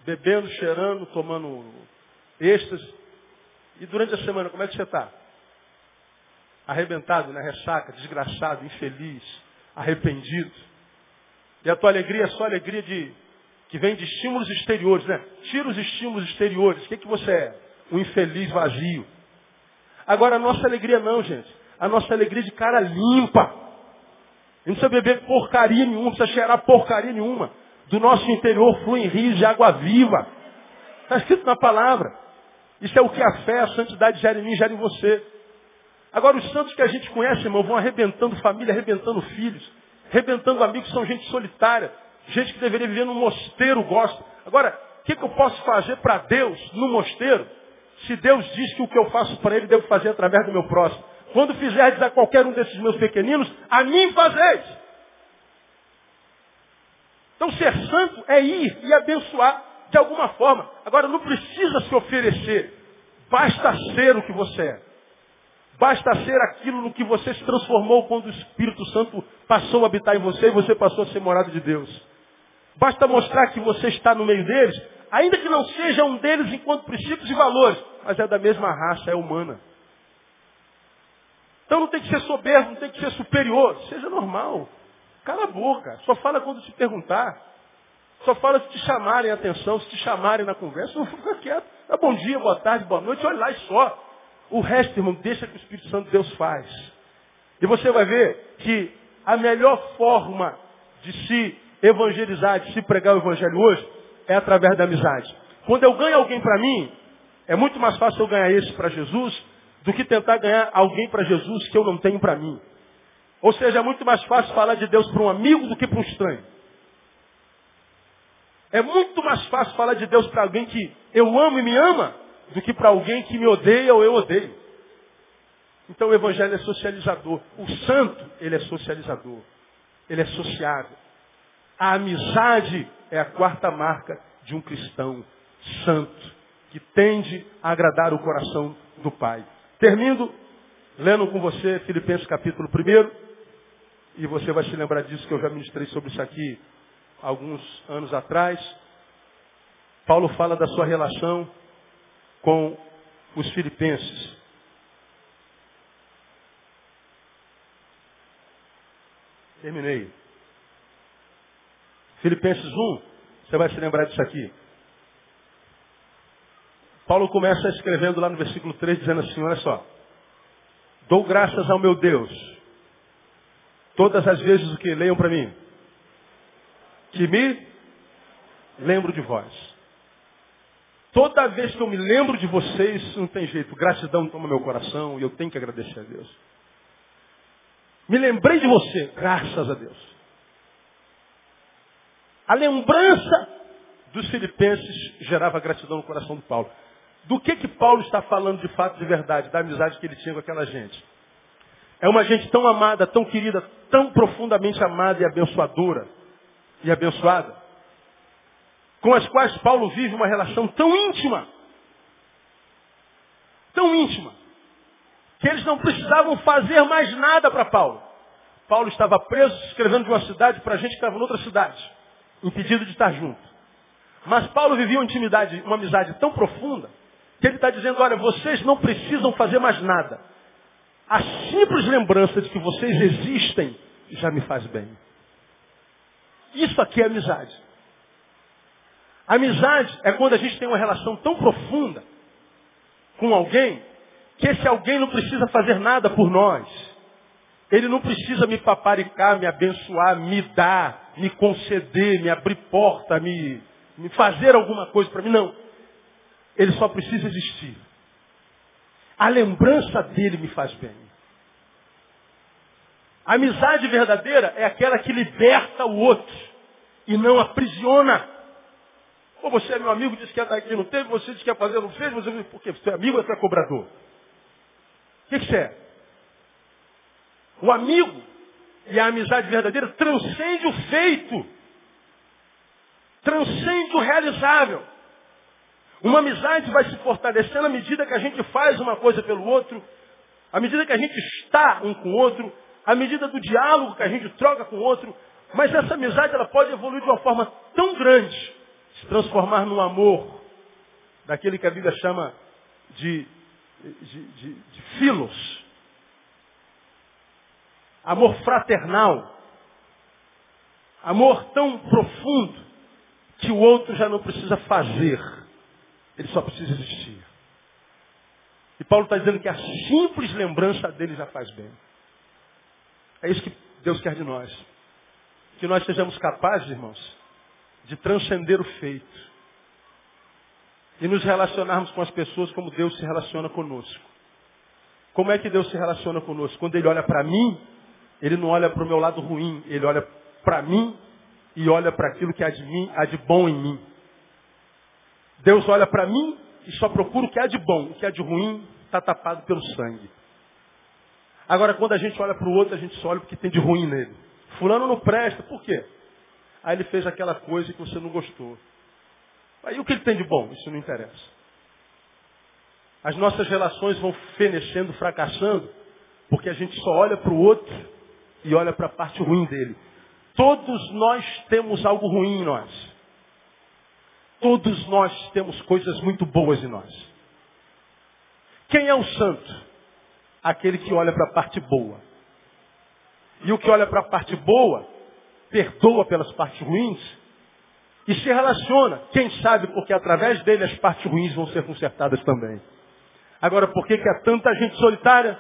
Bebendo, cheirando, tomando êxtase. E durante a semana, como é que você está? Arrebentado, né? Ressaca, desgraçado, infeliz, arrependido. E a tua alegria é só alegria de que vem de estímulos exteriores, né? Tira os estímulos exteriores. O que, que você é? Um infeliz vazio. Agora, a nossa alegria não, gente. A nossa alegria é de cara limpa. Não precisa beber porcaria nenhuma, não precisa cheirar porcaria nenhuma. Do nosso interior fluem rios de água viva. Está escrito na palavra. Isso é o que a fé, a santidade gera em mim, gera em você. Agora, os santos que a gente conhece, irmão, vão arrebentando família, arrebentando filhos, arrebentando amigos, são gente solitária, gente que deveria viver num mosteiro, gosta. Agora, o que, que eu posso fazer para Deus no mosteiro? Se Deus diz que o que eu faço para Ele devo fazer através do meu próximo. Quando fizerdes a qualquer um desses meus pequeninos, a mim fazeis. Então ser santo é ir e abençoar de alguma forma. Agora não precisa se oferecer. Basta ser o que você é. Basta ser aquilo no que você se transformou quando o Espírito Santo passou a habitar em você e você passou a ser morado de Deus. Basta mostrar que você está no meio deles, ainda que não seja um deles enquanto princípios e valores, mas é da mesma raça, é humana. Então não tem que ser soberbo, não tem que ser superior, seja normal. Cala a boca, só fala quando se perguntar. Só fala se te chamarem a atenção, se te chamarem na conversa, não fica quieto. Bom dia, boa tarde, boa noite, olha lá e só. O resto, irmão, deixa que o Espírito Santo de Deus faz. E você vai ver que a melhor forma de se evangelizar, de se pregar o evangelho hoje, é através da amizade. Quando eu ganho alguém para mim, é muito mais fácil eu ganhar esse para Jesus do que tentar ganhar alguém para Jesus que eu não tenho para mim. Ou seja, é muito mais fácil falar de Deus para um amigo do que para um estranho. É muito mais fácil falar de Deus para alguém que eu amo e me ama do que para alguém que me odeia ou eu odeio. Então o evangelho é socializador. O santo, ele é socializador. Ele é sociável. A amizade é a quarta marca de um cristão santo, que tende a agradar o coração do Pai. Termino lendo com você Filipenses capítulo 1. E você vai se lembrar disso que eu já ministrei sobre isso aqui alguns anos atrás. Paulo fala da sua relação com os filipenses. Terminei. Filipenses 1, você vai se lembrar disso aqui. Paulo começa escrevendo lá no versículo 3, dizendo assim, olha só. Dou graças ao meu Deus. Todas as vezes o que leiam para mim. Que me lembro de vós. Toda vez que eu me lembro de vocês, não tem jeito. Gratidão toma meu coração e eu tenho que agradecer a Deus. Me lembrei de você, graças a Deus. A lembrança dos filipenses gerava gratidão no coração do Paulo. Do que que Paulo está falando de fato de verdade, da amizade que ele tinha com aquela gente? É uma gente tão amada, tão querida, tão profundamente amada e abençoadora e abençoada, com as quais Paulo vive uma relação tão íntima, tão íntima, que eles não precisavam fazer mais nada para Paulo. Paulo estava preso, escrevendo de uma cidade para a gente que estava em outra cidade, impedido de estar junto. Mas Paulo vivia uma intimidade, uma amizade tão profunda, que ele está dizendo, olha, vocês não precisam fazer mais nada. A simples lembrança de que vocês existem já me faz bem. Isso aqui é amizade. Amizade é quando a gente tem uma relação tão profunda com alguém que esse alguém não precisa fazer nada por nós. Ele não precisa me paparicar, me abençoar, me dar, me conceder, me abrir porta, me, me fazer alguma coisa para mim. Não. Ele só precisa existir. A lembrança dele me faz bem. A amizade verdadeira é aquela que liberta o outro e não aprisiona. Pô, você é meu amigo, disse que ia estar aqui, não teve, você disse que ia fazer, não fez, você por quê? Você é amigo ou você é cobrador? O que, que você é? O amigo e a amizade verdadeira transcende o feito. Transcende o realizável. Uma amizade vai se fortalecendo à medida que a gente faz uma coisa pelo outro, à medida que a gente está um com o outro, à medida do diálogo que a gente troca com o outro. Mas essa amizade ela pode evoluir de uma forma tão grande, se transformar num amor, daquele que a Bíblia chama de, de, de, de filos. Amor fraternal. Amor tão profundo que o outro já não precisa fazer ele só precisa existir. E Paulo está dizendo que a simples lembrança dele já faz bem. É isso que Deus quer de nós. Que nós sejamos capazes, irmãos, de transcender o feito. E nos relacionarmos com as pessoas como Deus se relaciona conosco. Como é que Deus se relaciona conosco? Quando Ele olha para mim, Ele não olha para o meu lado ruim. Ele olha para mim e olha para aquilo que há de, mim, há de bom em mim. Deus olha para mim e só procura o que há de bom. O que há de ruim está tapado pelo sangue. Agora, quando a gente olha para o outro, a gente só olha o que tem de ruim nele. Fulano não presta. Por quê? Aí ele fez aquela coisa que você não gostou. Aí o que ele tem de bom? Isso não interessa. As nossas relações vão fenecendo, fracassando, porque a gente só olha para o outro e olha para a parte ruim dele. Todos nós temos algo ruim em nós. Todos nós temos coisas muito boas em nós. Quem é o santo? Aquele que olha para a parte boa. E o que olha para a parte boa, perdoa pelas partes ruins e se relaciona. Quem sabe porque através dele as partes ruins vão ser consertadas também. Agora, por que, que há tanta gente solitária?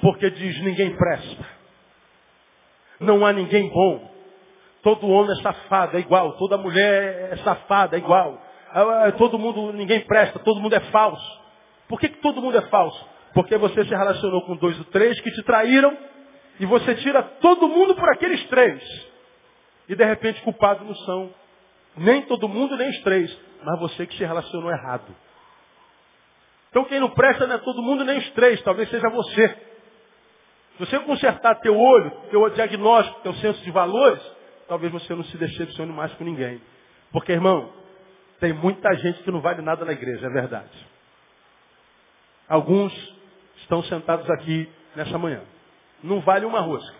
Porque diz ninguém presta. Não há ninguém bom. Todo homem é safado, é igual. Toda mulher é safada, é igual. Ah, ah, todo mundo, ninguém presta, todo mundo é falso. Por que, que todo mundo é falso? Porque você se relacionou com dois ou três que te traíram e você tira todo mundo por aqueles três. E de repente culpado não são nem todo mundo, nem os três, mas você que se relacionou errado. Então quem não presta não é todo mundo, nem os três, talvez seja você. Se você consertar teu olho, teu diagnóstico, teu senso de valores, talvez você não se decepcione mais com ninguém. Porque, irmão, tem muita gente que não vale nada na igreja, é verdade. Alguns estão sentados aqui nessa manhã. Não vale uma rosca.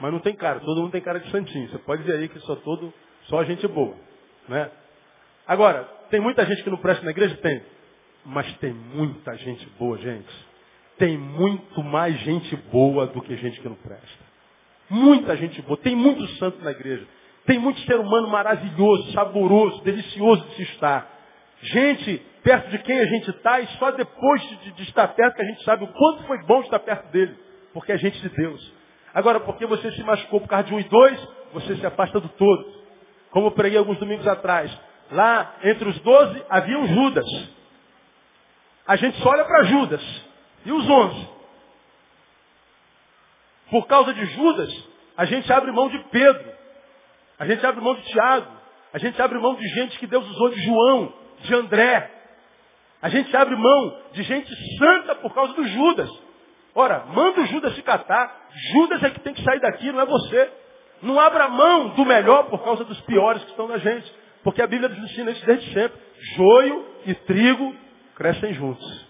Mas não tem cara, todo mundo tem cara de santinho. Você pode ver aí que só todo, só gente boa. Né? Agora, tem muita gente que não presta na igreja? Tem. Mas tem muita gente boa, gente. Tem muito mais gente boa do que gente que não presta. Muita gente boa. Tem muito santo na igreja. Tem muito ser humano maravilhoso, saboroso, delicioso de se estar. Gente perto de quem a gente está e só depois de, de, estar perto que a gente sabe o quanto foi bom estar perto dele. Porque é gente de Deus. Agora, porque você se machucou por causa de um e dois, você se afasta do todo. Como eu preguei alguns domingos atrás. Lá, entre os doze, havia um Judas. A gente só olha para Judas. E os onze? Por causa de Judas, a gente abre mão de Pedro. A gente abre mão de Tiago. A gente abre mão de gente que Deus usou de João, de André. A gente abre mão de gente santa por causa do Judas. Ora, manda o Judas se catar. Judas é que tem que sair daqui, não é você. Não abra mão do melhor por causa dos piores que estão na gente. Porque a Bíblia nos ensina isso desde sempre. Joio e trigo crescem juntos.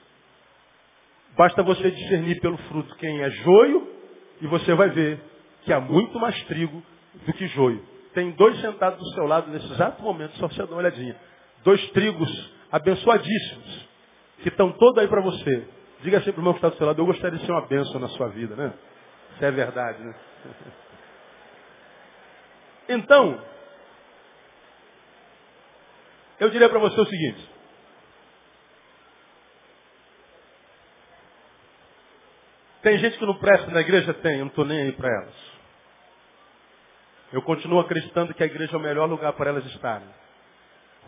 Basta você discernir pelo fruto quem é joio e você vai ver que há muito mais trigo do que joio. Tem dois sentados do seu lado nesse exato momento, só você dá uma olhadinha. Dois trigos abençoadíssimos, que estão todos aí para você. Diga sempre para o irmão que está do seu lado, eu gostaria de ser uma bênção na sua vida, né? Isso é verdade, né? Então, eu diria para você o seguinte. Tem gente que não presta na igreja? Tem, eu não estou nem aí para elas. Eu continuo acreditando que a igreja é o melhor lugar para elas estarem.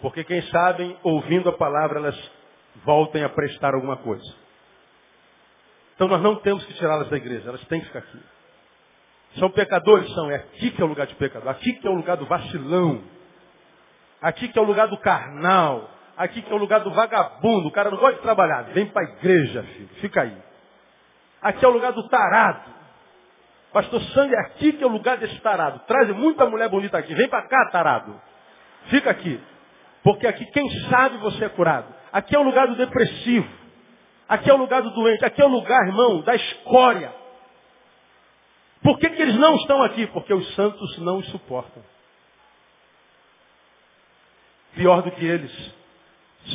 Porque quem sabe, ouvindo a palavra, elas voltem a prestar alguma coisa. Então nós não temos que tirá-las da igreja, elas têm que ficar aqui. São pecadores? São. É aqui que é o lugar de pecador. Aqui que é o lugar do vacilão. Aqui que é o lugar do carnal. Aqui que é o lugar do vagabundo. O cara não gosta de trabalhar. Vem para a igreja, filho. Fica aí. Aqui é o lugar do tarado. Pastor Sangue, aqui que é o lugar desse tarado. Traz muita mulher bonita aqui. Vem para cá, tarado. Fica aqui. Porque aqui, quem sabe você é curado. Aqui é o lugar do depressivo. Aqui é o lugar do doente. Aqui é o lugar, irmão, da escória. Por que, que eles não estão aqui? Porque os santos não os suportam. Pior do que eles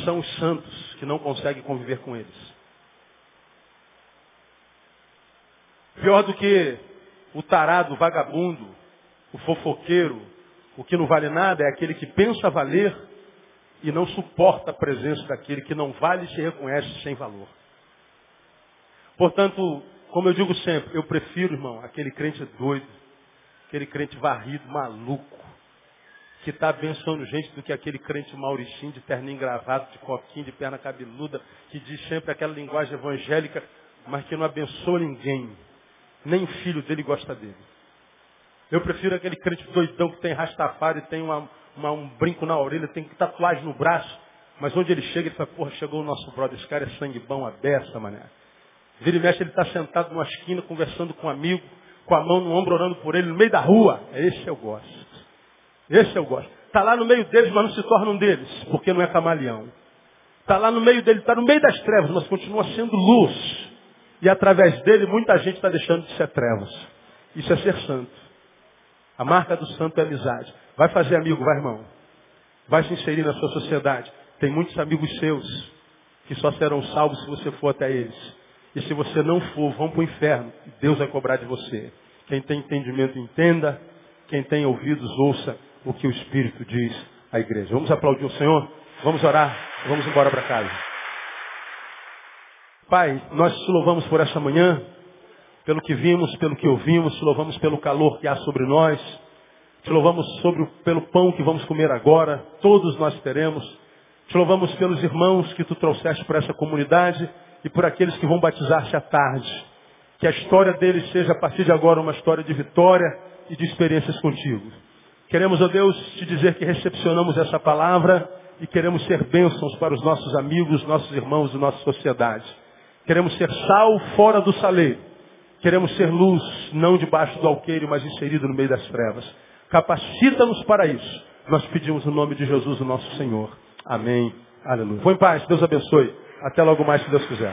são os santos que não conseguem conviver com eles. Pior do que o tarado, o vagabundo, o fofoqueiro, o que não vale nada é aquele que pensa valer e não suporta a presença daquele que não vale e se reconhece sem valor. Portanto, como eu digo sempre, eu prefiro, irmão, aquele crente doido, aquele crente varrido, maluco, que está abençoando gente do que aquele crente maurichinho de terninho gravado, de coquinho, de perna cabeluda, que diz sempre aquela linguagem evangélica, mas que não abençoa ninguém. Nem o filho dele gosta dele. Eu prefiro aquele crente doidão que tem rastafari, tem uma, uma, um brinco na orelha, tem tatuagem no braço. Mas onde ele chega, ele fala, porra, chegou o nosso brother, esse cara é sangue bom, a beça, mané. Vira e mexe, ele está sentado numa esquina, conversando com um amigo, com a mão no ombro, orando por ele, no meio da rua. Esse eu gosto. Esse eu gosto. Está lá no meio deles, mas não se torna um deles, porque não é camaleão. Está lá no meio dele, está no meio das trevas, mas continua sendo luz. E através dele, muita gente está deixando de ser trevas. Isso é ser santo. A marca do santo é amizade. Vai fazer amigo, vai irmão. vai se inserir na sua sociedade. Tem muitos amigos seus que só serão salvos se você for até eles. E se você não for, vão para o inferno. Deus vai cobrar de você. Quem tem entendimento, entenda. Quem tem ouvidos, ouça o que o Espírito diz à igreja. Vamos aplaudir o Senhor? Vamos orar? Vamos embora para casa. Pai, nós te louvamos por essa manhã, pelo que vimos, pelo que ouvimos, te louvamos pelo calor que há sobre nós, te louvamos sobre, pelo pão que vamos comer agora, todos nós teremos, te louvamos pelos irmãos que tu trouxeste para essa comunidade e por aqueles que vão batizar-se à tarde. Que a história deles seja a partir de agora uma história de vitória e de experiências contigo. Queremos, ó Deus, te dizer que recepcionamos essa palavra e queremos ser bênçãos para os nossos amigos, nossos irmãos e nossa sociedade. Queremos ser sal fora do saleiro. Queremos ser luz, não debaixo do alqueire, mas inserido no meio das trevas. Capacita-nos para isso. Nós pedimos no nome de Jesus, o nosso Senhor. Amém. Aleluia. Vou em paz. Deus abençoe. Até logo mais, se Deus quiser.